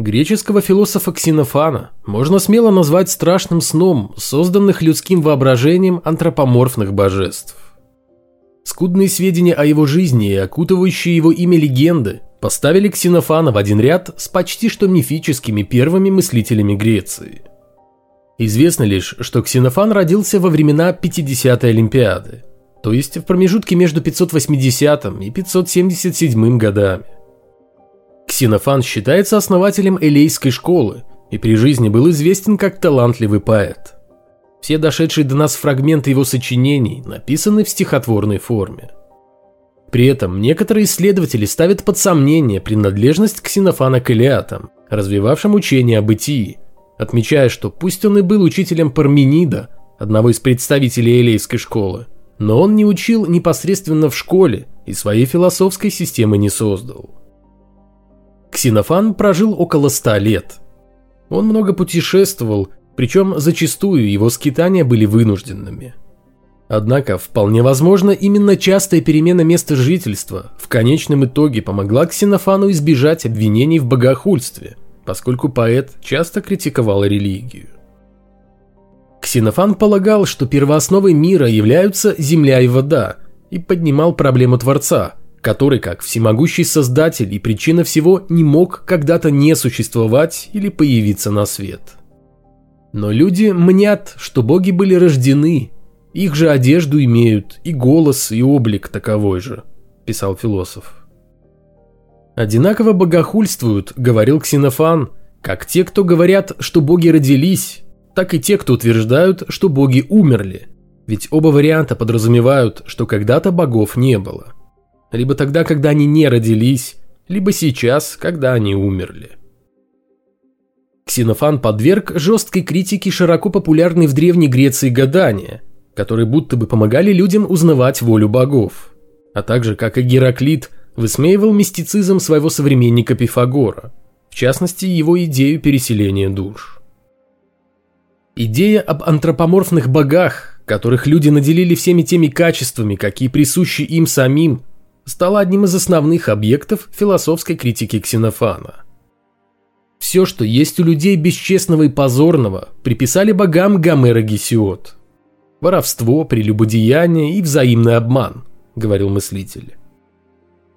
Греческого философа Ксенофана можно смело назвать страшным сном, созданных людским воображением антропоморфных божеств. Скудные сведения о его жизни и окутывающие его имя легенды поставили Ксенофана в один ряд с почти что мифическими первыми мыслителями Греции. Известно лишь, что Ксенофан родился во времена 50-й Олимпиады, то есть в промежутке между 580 и 577 годами. Ксенофан считается основателем элейской школы и при жизни был известен как талантливый поэт. Все дошедшие до нас фрагменты его сочинений написаны в стихотворной форме. При этом некоторые исследователи ставят под сомнение принадлежность Ксенофана к Илиатам, развивавшим учение о бытии, отмечая, что пусть он и был учителем Парменида, одного из представителей элейской школы, но он не учил непосредственно в школе и своей философской системы не создал. Ксенофан прожил около ста лет. Он много путешествовал, причем зачастую его скитания были вынужденными. Однако, вполне возможно, именно частая перемена места жительства в конечном итоге помогла Ксенофану избежать обвинений в богохульстве, поскольку поэт часто критиковал религию. Ксенофан полагал, что первоосновой мира являются земля и вода, и поднимал проблему Творца, который, как всемогущий создатель и причина всего, не мог когда-то не существовать или появиться на свет. Но люди мнят, что боги были рождены, их же одежду имеют, и голос, и облик таковой же, писал философ. Одинаково богохульствуют, говорил Ксенофан, как те, кто говорят, что боги родились, так и те, кто утверждают, что боги умерли. Ведь оба варианта подразумевают, что когда-то богов не было. Либо тогда, когда они не родились, либо сейчас, когда они умерли. Ксенофан подверг жесткой критике широко популярной в Древней Греции гадания, которые будто бы помогали людям узнавать волю богов, а также, как и Гераклит, высмеивал мистицизм своего современника Пифагора, в частности, его идею переселения душ. Идея об антропоморфных богах, которых люди наделили всеми теми качествами, какие присущи им самим, стала одним из основных объектов философской критики Ксенофана – все, что есть у людей бесчестного и позорного, приписали богам Гомера Гесиод. Воровство, прелюбодеяние и взаимный обман, говорил мыслитель.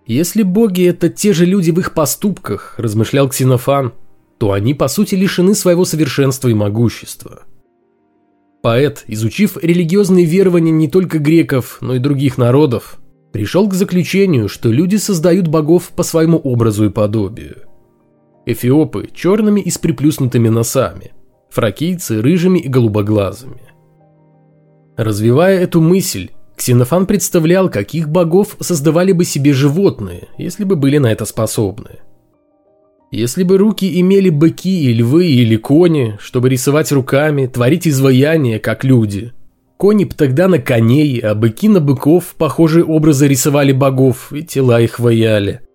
Если боги – это те же люди в их поступках, размышлял Ксенофан, то они, по сути, лишены своего совершенства и могущества. Поэт, изучив религиозные верования не только греков, но и других народов, пришел к заключению, что люди создают богов по своему образу и подобию – Эфиопы – черными и с приплюснутыми носами, фракийцы – рыжими и голубоглазыми. Развивая эту мысль, Ксенофан представлял, каких богов создавали бы себе животные, если бы были на это способны. Если бы руки имели быки и львы или кони, чтобы рисовать руками, творить изваяния, как люди, кони б тогда на коней, а быки на быков похожие образы рисовали богов и тела их ваяли –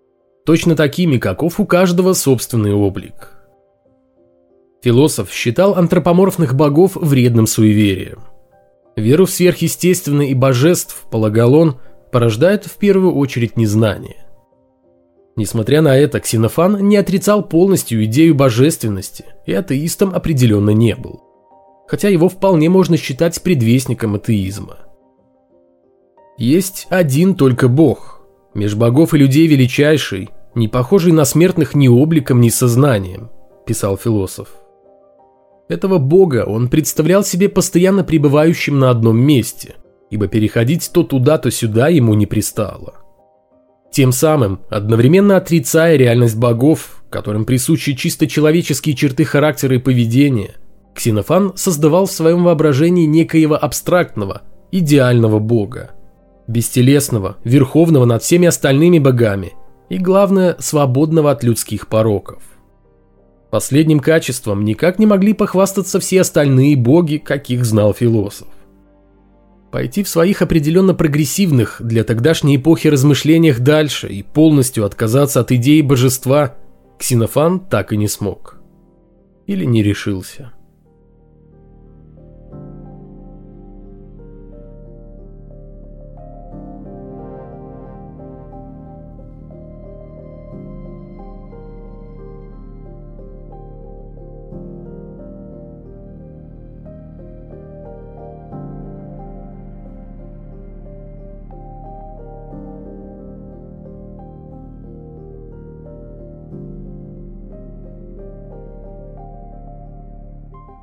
точно такими, каков у каждого собственный облик. Философ считал антропоморфных богов вредным суеверием. Веру в сверхъестественное и божеств, полагал он, порождает в первую очередь незнание. Несмотря на это, Ксенофан не отрицал полностью идею божественности и атеистом определенно не был. Хотя его вполне можно считать предвестником атеизма. Есть один только Бог, меж богов и людей величайший, не похожий на смертных ни обликом, ни сознанием, писал философ. Этого бога он представлял себе постоянно пребывающим на одном месте, ибо переходить то туда, то сюда ему не пристало. Тем самым, одновременно отрицая реальность богов, которым присущи чисто человеческие черты характера и поведения, Ксенофан создавал в своем воображении некоего абстрактного, идеального бога, бестелесного, верховного над всеми остальными богами и, главное, свободного от людских пороков. Последним качеством никак не могли похвастаться все остальные боги, каких знал философ. Пойти в своих определенно прогрессивных для тогдашней эпохи размышлениях дальше и полностью отказаться от идеи божества Ксенофан так и не смог. Или не решился.